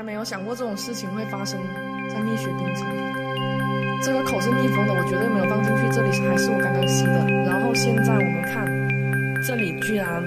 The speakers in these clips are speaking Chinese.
还没有想过这种事情会发生在蜜雪冰城。这个口是密封的，我绝对没有放进去。这里还是我刚刚吸的。然后现在我们看，这里居然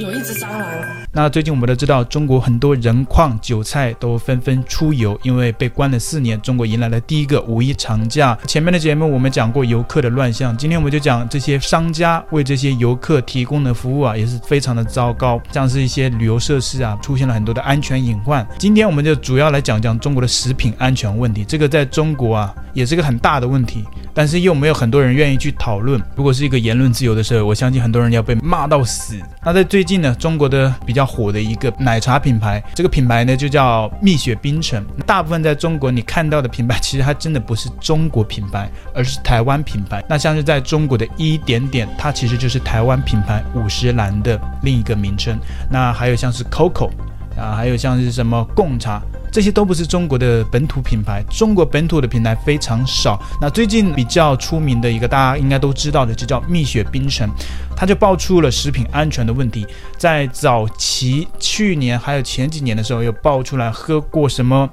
有一只蟑螂。那最近我们都知道，中国很多人矿韭菜都纷纷出游，因为被关了四年，中国迎来了第一个五一长假。前面的节目我们讲过游客的乱象，今天我们就讲这些商家为这些游客提供的服务啊，也是非常的糟糕，像是一些旅游设施啊，出现了很多的安全隐患。今天我们就主要来讲讲中国的食品安全问题，这个在中国啊也是个很大的问题，但是又没有很多人愿意去讨论。如果是一个言论自由的社会，我相信很多人要被骂到死。那在最近呢，中国的。比较火的一个奶茶品牌，这个品牌呢就叫蜜雪冰城。大部分在中国你看到的品牌，其实它真的不是中国品牌，而是台湾品牌。那像是在中国的一点点，它其实就是台湾品牌五十岚的另一个名称。那还有像是 COCO 啊，还有像是什么贡茶。这些都不是中国的本土品牌，中国本土的品牌非常少。那最近比较出名的一个，大家应该都知道的，就叫蜜雪冰城，它就爆出了食品安全的问题。在早期去年还有前几年的时候，又爆出来喝过什么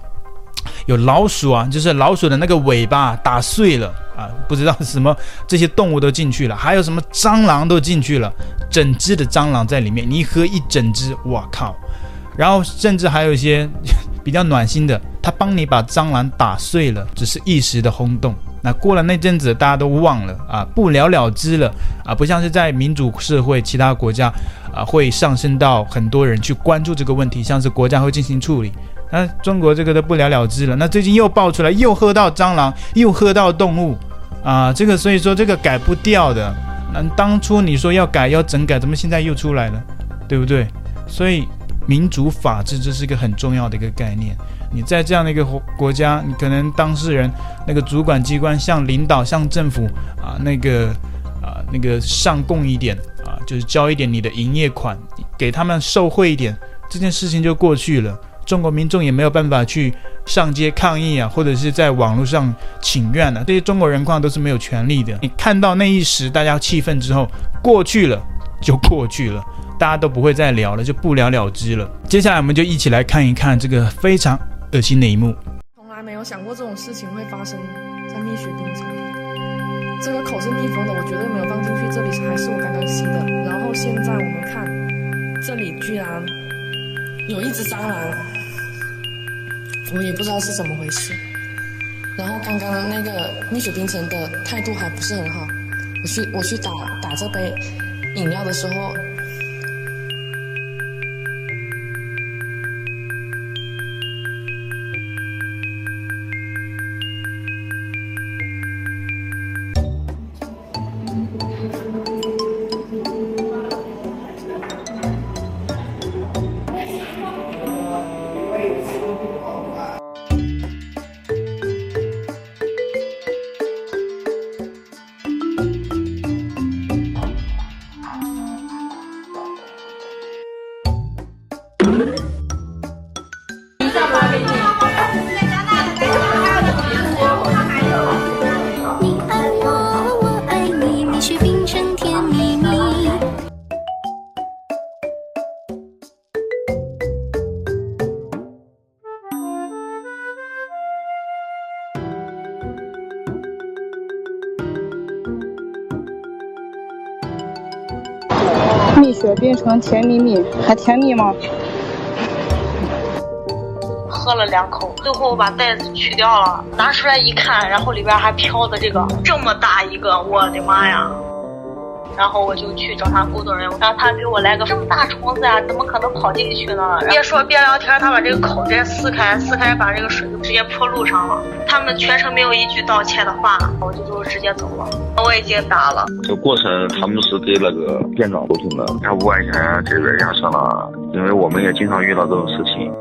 有老鼠啊，就是老鼠的那个尾巴打碎了啊，不知道什么这些动物都进去了，还有什么蟑螂都进去了，整只的蟑螂在里面，你一喝一整只，哇靠！然后甚至还有一些。比较暖心的，他帮你把蟑螂打碎了，只是一时的轰动。那过了那阵子，大家都忘了啊，不了了之了啊，不像是在民主社会，其他国家啊会上升到很多人去关注这个问题，像是国家会进行处理。那中国这个都不了了之了。那最近又爆出来，又喝到蟑螂，又喝到动物啊，这个所以说这个改不掉的。那当初你说要改要整改，怎么现在又出来了，对不对？所以。民主法治，这是一个很重要的一个概念。你在这样的一个国家，你可能当事人那个主管机关向领导、向政府啊，那个啊那个上供一点啊，就是交一点你的营业款，给他们受贿一点，这件事情就过去了。中国民众也没有办法去上街抗议啊，或者是在网络上请愿啊，这些中国人矿都是没有权利的。你看到那一时大家气愤之后，过去了就过去了。大家都不会再聊了，就不了了之了。接下来，我们就一起来看一看这个非常恶心的一幕。从来没有想过这种事情会发生在蜜雪冰城。这个口是密封的，我绝对没有放进去。这里是还是我刚刚吸的。然后现在我们看，这里居然有一只蟑螂，我也不知道是怎么回事。然后刚刚那个蜜雪冰城的态度还不是很好。我去我去打打这杯饮料的时候。蜜雪冰城甜蜜蜜，还甜蜜吗？喝了两口，最后我把袋子取掉了，拿出来一看，然后里边还飘的这个这么大一个，我的妈呀！然后我就去找他工作人员，让他给我来个这么大虫子啊，怎么可能跑进去呢？别说边聊天，他把这个口直接撕开，撕开把这个水就直接泼路上了。他们全程没有一句道歉的话，我就就直接走了。我已经打了。这过程他们是给那个店长沟通的，他五块钱这边压上了，因为我们也经常遇到这种事情。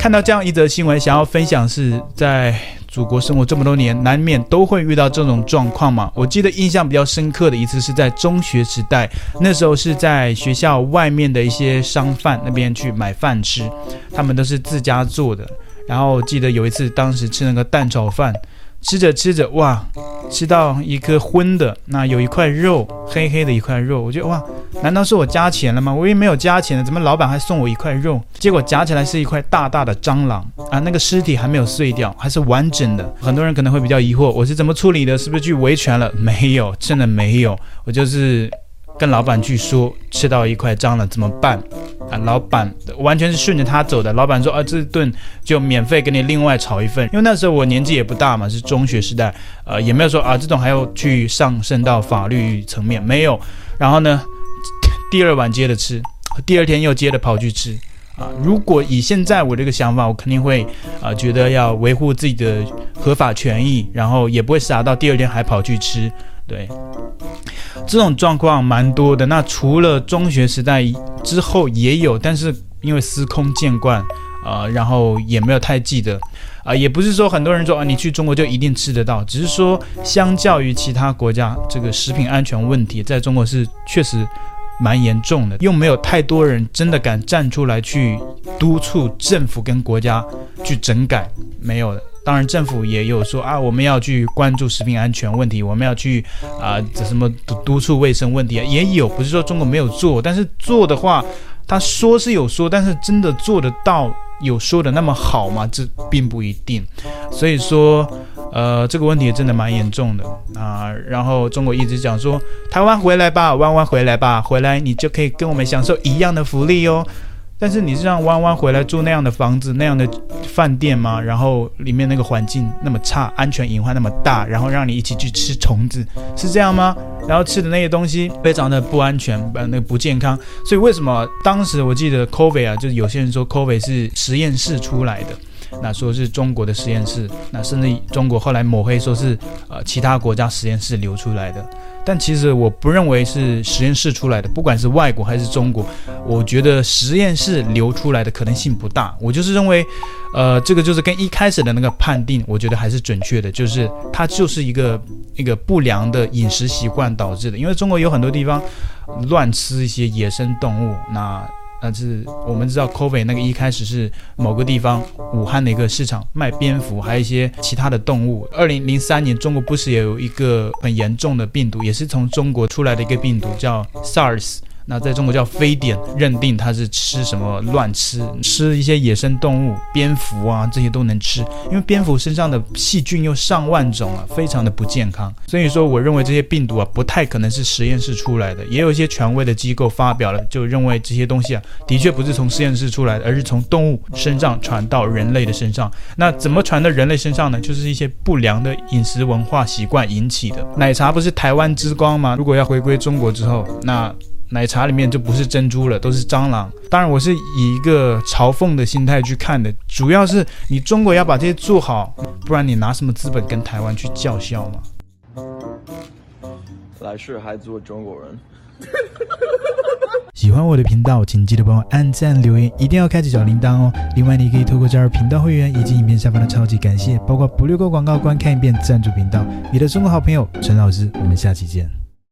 看到这样一则新闻，想要分享是在祖国生活这么多年，难免都会遇到这种状况嘛。我记得印象比较深刻的一次是在中学时代，那时候是在学校外面的一些商贩那边去买饭吃，他们都是自家做的。然后记得有一次，当时吃那个蛋炒饭，吃着吃着，哇，吃到一个荤的，那有一块肉，黑黑的一块肉，我觉得哇，难道是我加钱了吗？我也没有加钱的，怎么老板还送我一块肉？结果夹起来是一块大大的蟑螂啊！那个尸体还没有碎掉，还是完整的。很多人可能会比较疑惑，我是怎么处理的？是不是去维权了？没有，真的没有。我就是跟老板去说，吃到一块脏了怎么办？啊，老板完全是顺着他走的。老板说啊，这顿就免费给你另外炒一份。因为那时候我年纪也不大嘛，是中学时代，呃，也没有说啊，这种还要去上升到法律层面，没有。然后呢？第二碗接着吃，第二天又接着跑去吃，啊！如果以现在我这个想法，我肯定会啊，觉得要维护自己的合法权益，然后也不会傻到第二天还跑去吃。对，这种状况蛮多的。那除了中学时代之后也有，但是因为司空见惯啊，然后也没有太记得啊，也不是说很多人说啊，你去中国就一定吃得到，只是说相较于其他国家，这个食品安全问题在中国是确实。蛮严重的，又没有太多人真的敢站出来去督促政府跟国家去整改，没有的。当然，政府也有说啊，我们要去关注食品安全问题，我们要去啊，这什么督促卫生问题啊，也有。不是说中国没有做，但是做的话，他说是有说，但是真的做得到有说的那么好吗？这并不一定。所以说。呃，这个问题真的蛮严重的啊。然后中国一直讲说，台湾回来吧，弯弯回来吧，回来你就可以跟我们享受一样的福利哦。但是你是让弯弯回来住那样的房子、那样的饭店吗？然后里面那个环境那么差，安全隐患那么大，然后让你一起去吃虫子，是这样吗？然后吃的那些东西非常的不安全，呃，那个不健康。所以为什么当时我记得 COVID 啊，就是有些人说 COVID 是实验室出来的。那说是中国的实验室，那甚至中国后来抹黑说是呃其他国家实验室流出来的，但其实我不认为是实验室出来的，不管是外国还是中国，我觉得实验室流出来的可能性不大。我就是认为，呃，这个就是跟一开始的那个判定，我觉得还是准确的，就是它就是一个一个不良的饮食习惯导致的，因为中国有很多地方乱吃一些野生动物，那。但是我们知道，COVID 那个一开始是某个地方，武汉的一个市场卖蝙蝠，还有一些其他的动物。二零零三年，中国不是也有一个很严重的病毒，也是从中国出来的一个病毒，叫 SARS。那在中国叫非典，认定它是吃什么乱吃，吃一些野生动物，蝙蝠啊这些都能吃，因为蝙蝠身上的细菌又上万种啊，非常的不健康。所以说，我认为这些病毒啊不太可能是实验室出来的。也有一些权威的机构发表了，就认为这些东西啊的确不是从实验室出来的，而是从动物身上传到人类的身上。那怎么传到人类身上呢？就是一些不良的饮食文化习惯引起的。奶茶不是台湾之光吗？如果要回归中国之后，那。奶茶里面就不是珍珠了，都是蟑螂。当然，我是以一个嘲讽的心态去看的，主要是你中国要把这些做好，不然你拿什么资本跟台湾去叫嚣嘛？来世还做中国人。喜欢我的频道，请记得帮我按赞、留言，一定要开启小铃铛哦。另外，你可以透过加入频道会员以及影片下方的超级感谢，包括不略过广告、观看一遍赞助频道。你的中国好朋友陈老师，我们下期见。